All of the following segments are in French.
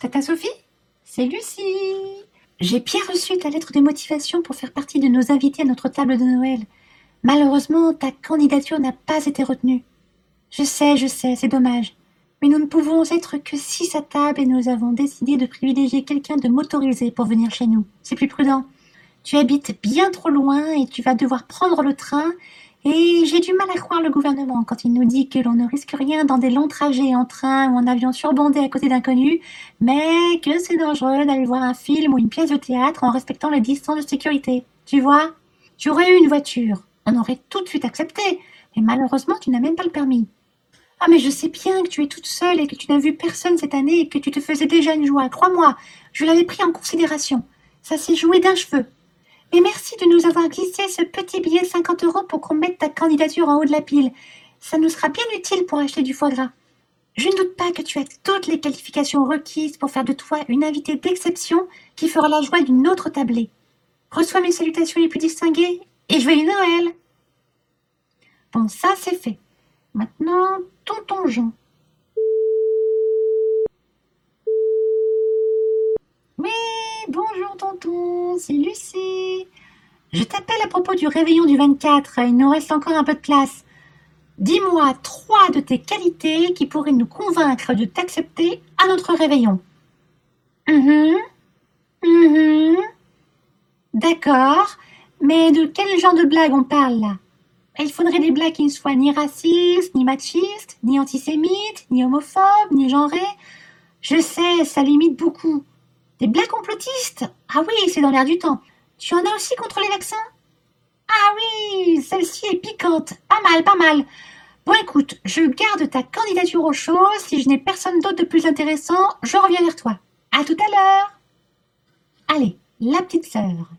Tata Sophie C'est Lucie. J'ai bien reçu ta lettre de motivation pour faire partie de nos invités à notre table de Noël. Malheureusement, ta candidature n'a pas été retenue. Je sais, je sais, c'est dommage. Mais nous ne pouvons être que six à table et nous avons décidé de privilégier quelqu'un de motorisé pour venir chez nous. C'est plus prudent. Tu habites bien trop loin et tu vas devoir prendre le train et j'ai du mal à croire le gouvernement quand il nous dit que l'on ne risque rien dans des longs trajets en train ou en avion surbondé à côté d'inconnus, mais que c'est dangereux d'aller voir un film ou une pièce de théâtre en respectant les distances de sécurité. Tu vois Tu aurais eu une voiture. On aurait tout de suite accepté. Mais malheureusement, tu n'as même pas le permis. Ah, mais je sais bien que tu es toute seule et que tu n'as vu personne cette année et que tu te faisais déjà une joie. Crois-moi, je l'avais pris en considération. Ça s'est joué d'un cheveu. Et merci de nous avoir glissé ce petit billet de 50 euros pour qu'on mette ta candidature en haut de la pile. Ça nous sera bien utile pour acheter du foie gras. Je ne doute pas que tu as toutes les qualifications requises pour faire de toi une invitée d'exception qui fera la joie d'une autre tablée. Reçois mes salutations les plus distinguées et joyeux Noël. Bon, ça c'est fait. Maintenant, tonton Jean. C'est Lucie. Je t'appelle à propos du réveillon du 24, il nous reste encore un peu de place. Dis-moi trois de tes qualités qui pourraient nous convaincre de t'accepter à notre réveillon. Hum hum. D'accord, mais de quel genre de blague on parle là? Il faudrait des blagues qui ne soient ni racistes, ni machistes, ni antisémites, ni homophobes, ni genrées. Je sais, ça limite beaucoup. Des blagues complotistes Ah oui, c'est dans l'air du temps. Tu en as aussi contre les vaccins? Ah oui, celle-ci est piquante. Pas mal, pas mal. Bon écoute, je garde ta candidature au show. Si je n'ai personne d'autre de plus intéressant, je reviens vers toi. À tout à l'heure. Allez, la petite sœur.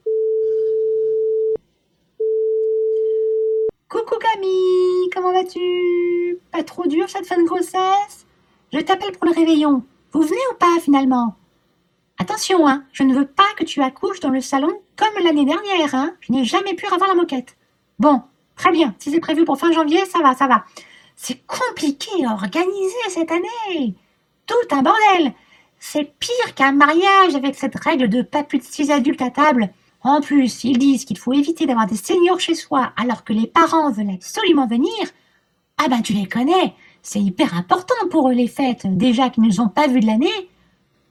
Coucou Camille, comment vas-tu? Pas trop dur cette fin de grossesse? Je t'appelle pour le réveillon. Vous venez ou pas finalement? Attention, hein, je ne veux pas que tu accouches dans le salon comme l'année dernière, hein. Je n'ai jamais pu avoir la moquette. Bon, très bien. Si c'est prévu pour fin janvier, ça va, ça va. C'est compliqué à organiser cette année. Tout un bordel. C'est pire qu'un mariage avec cette règle de pas plus de six adultes à table. En plus, ils disent qu'il faut éviter d'avoir des seniors chez soi alors que les parents veulent absolument venir. Ah ben tu les connais, c'est hyper important pour eux les fêtes, déjà qu'ils ne nous ont pas vus de l'année.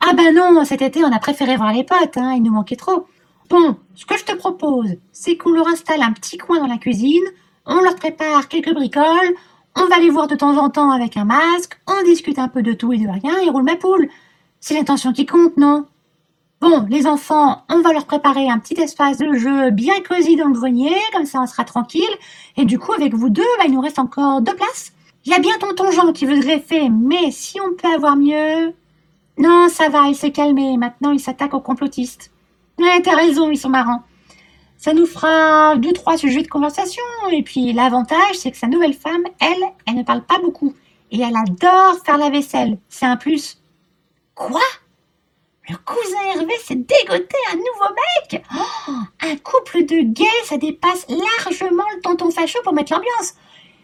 Ah ben non, cet été on a préféré voir les potes, hein, il nous manquait trop. Bon, ce que je te propose, c'est qu'on leur installe un petit coin dans la cuisine, on leur prépare quelques bricoles, on va les voir de temps en temps avec un masque, on discute un peu de tout et de rien et roule ma poule. C'est l'intention qui compte, non? Bon, les enfants, on va leur préparer un petit espace de jeu bien cosy dans le grenier, comme ça on sera tranquille. Et du coup, avec vous deux, bah, il nous reste encore deux places. Il y a bien tonton Jean qui veut greffer, mais si on peut avoir mieux, non, ça va, il s'est calmé. Maintenant, il s'attaque aux complotistes. Ouais, t'as raison, ils sont marrants. Ça nous fera deux, trois sujets de conversation. Et puis, l'avantage, c'est que sa nouvelle femme, elle, elle ne parle pas beaucoup. Et elle adore faire la vaisselle. C'est un plus. Quoi? Le cousin Hervé s'est dégoté un nouveau mec? Oh, Un couple de gays, ça dépasse largement le tonton facho pour mettre l'ambiance.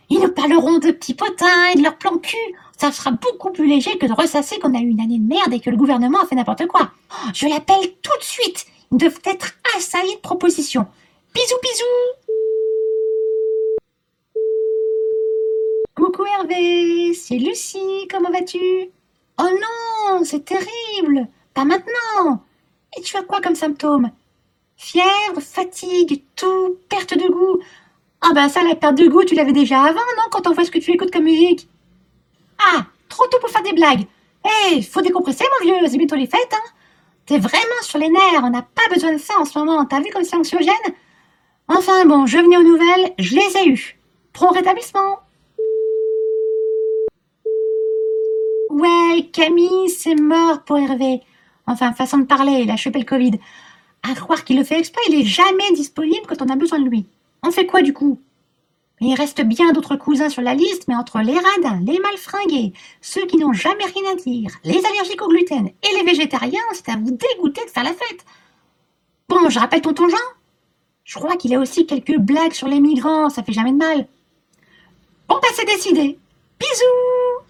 Ils nous parleront de petits potins et de leur plan cul. Ça sera beaucoup plus léger que de ressasser qu'on a eu une année de merde et que le gouvernement a fait n'importe quoi. Je l'appelle tout de suite. Ils doivent être assaillis de propositions. Bisous, bisous. Coucou Hervé, c'est Lucie, comment vas-tu? Oh non, c'est terrible. Pas maintenant. Et tu as quoi comme symptômes? Fièvre, fatigue, tout, perte de goût. Ah ben ça, la perte de goût, tu l'avais déjà avant, non Quand on voit ce que tu écoutes comme musique? Ah, trop tôt pour faire des blagues. Eh, faut décompresser, mon vieux, c'est bientôt les fêtes, hein. T'es vraiment sur les nerfs, on n'a pas besoin de ça en ce moment. T'as vu comme c'est anxiogène? Enfin bon, je venais aux nouvelles, je les ai eues. Prompt rétablissement. Ouais, Camille, c'est mort pour Hervé. Enfin, façon de parler, il a chopé le Covid. À croire qu'il le fait exprès, il est jamais disponible quand on a besoin de lui. On fait quoi du coup? Il reste bien d'autres cousins sur la liste, mais entre les radins, les malfringués, ceux qui n'ont jamais rien à dire, les allergiques au gluten et les végétariens, c'est à vous dégoûter de faire la fête. Bon, je rappelle tonton Jean. Je crois qu'il a aussi quelques blagues sur les migrants, ça fait jamais de mal. Bon, bah c'est décidé. Bisous